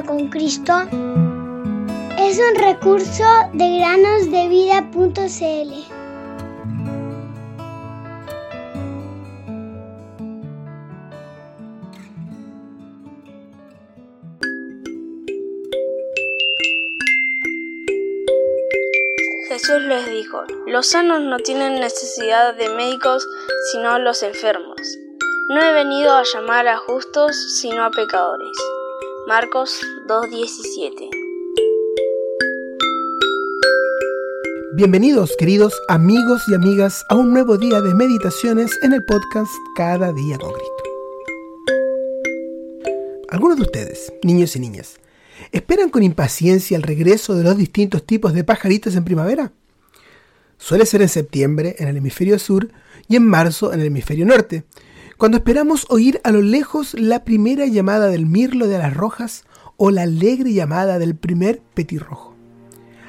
con Cristo es un recurso de granosdevida.cl. Jesús les dijo, los sanos no tienen necesidad de médicos, sino los enfermos. No he venido a llamar a justos, sino a pecadores. Marcos 2.17 Bienvenidos queridos amigos y amigas a un nuevo día de meditaciones en el podcast Cada día con Cristo. Algunos de ustedes, niños y niñas, esperan con impaciencia el regreso de los distintos tipos de pajaritos en primavera. Suele ser en septiembre en el hemisferio sur y en marzo en el hemisferio norte, cuando esperamos oír a lo lejos la primera llamada del mirlo de las rojas o la alegre llamada del primer petirrojo.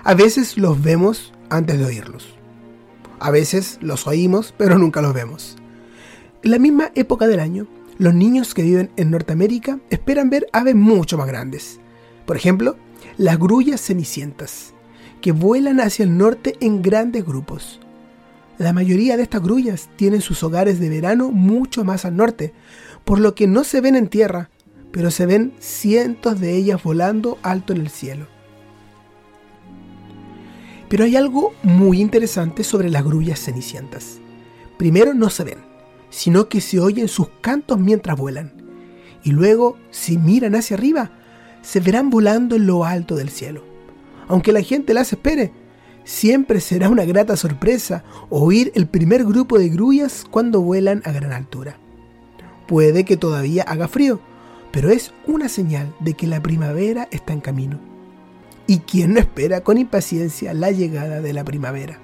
A veces los vemos antes de oírlos. A veces los oímos, pero nunca los vemos. En la misma época del año, los niños que viven en Norteamérica esperan ver aves mucho más grandes. Por ejemplo, las grullas cenicientas, que vuelan hacia el norte en grandes grupos. La mayoría de estas grullas tienen sus hogares de verano mucho más al norte, por lo que no se ven en tierra, pero se ven cientos de ellas volando alto en el cielo. Pero hay algo muy interesante sobre las grullas cenicientas. Primero no se ven, sino que se oyen sus cantos mientras vuelan. Y luego, si miran hacia arriba, se verán volando en lo alto del cielo. Aunque la gente las espere, Siempre será una grata sorpresa oír el primer grupo de grullas cuando vuelan a gran altura. Puede que todavía haga frío, pero es una señal de que la primavera está en camino. ¿Y quién no espera con impaciencia la llegada de la primavera?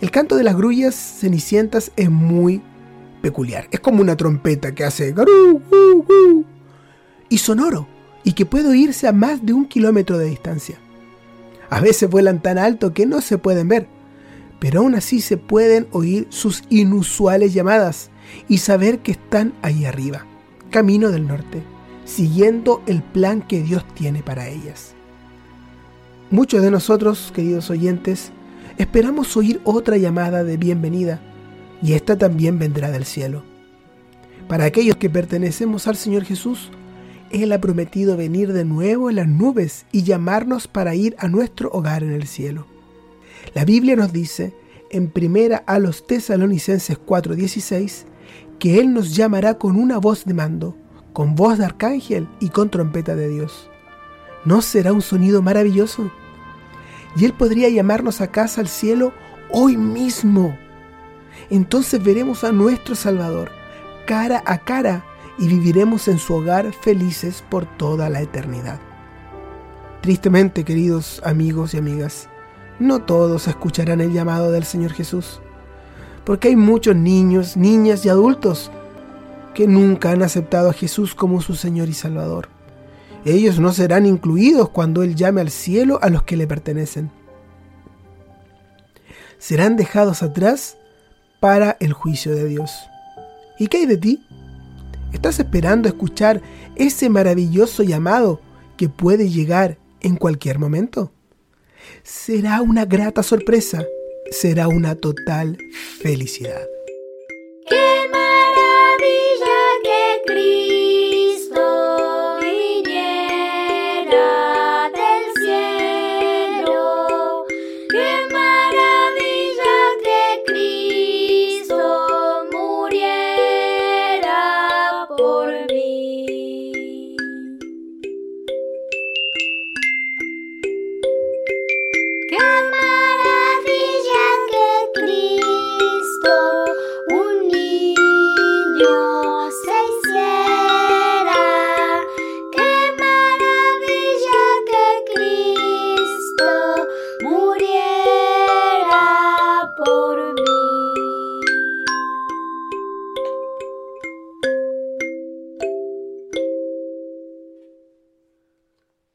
El canto de las grullas cenicientas es muy peculiar. Es como una trompeta que hace garú, y sonoro, y que puede oírse a más de un kilómetro de distancia. A veces vuelan tan alto que no se pueden ver, pero aún así se pueden oír sus inusuales llamadas y saber que están ahí arriba, camino del norte, siguiendo el plan que Dios tiene para ellas. Muchos de nosotros, queridos oyentes, esperamos oír otra llamada de bienvenida, y esta también vendrá del cielo. Para aquellos que pertenecemos al Señor Jesús, él ha prometido venir de nuevo en las nubes y llamarnos para ir a nuestro hogar en el cielo. La Biblia nos dice en primera a los tesalonicenses 4:16 que Él nos llamará con una voz de mando, con voz de arcángel y con trompeta de Dios. ¿No será un sonido maravilloso? Y Él podría llamarnos a casa al cielo hoy mismo. Entonces veremos a nuestro Salvador cara a cara y viviremos en su hogar felices por toda la eternidad. Tristemente, queridos amigos y amigas, no todos escucharán el llamado del Señor Jesús, porque hay muchos niños, niñas y adultos que nunca han aceptado a Jesús como su Señor y Salvador. Ellos no serán incluidos cuando Él llame al cielo a los que le pertenecen. Serán dejados atrás para el juicio de Dios. ¿Y qué hay de ti? ¿Estás esperando escuchar ese maravilloso llamado que puede llegar en cualquier momento? Será una grata sorpresa, será una total felicidad. ¡Qué maravilla que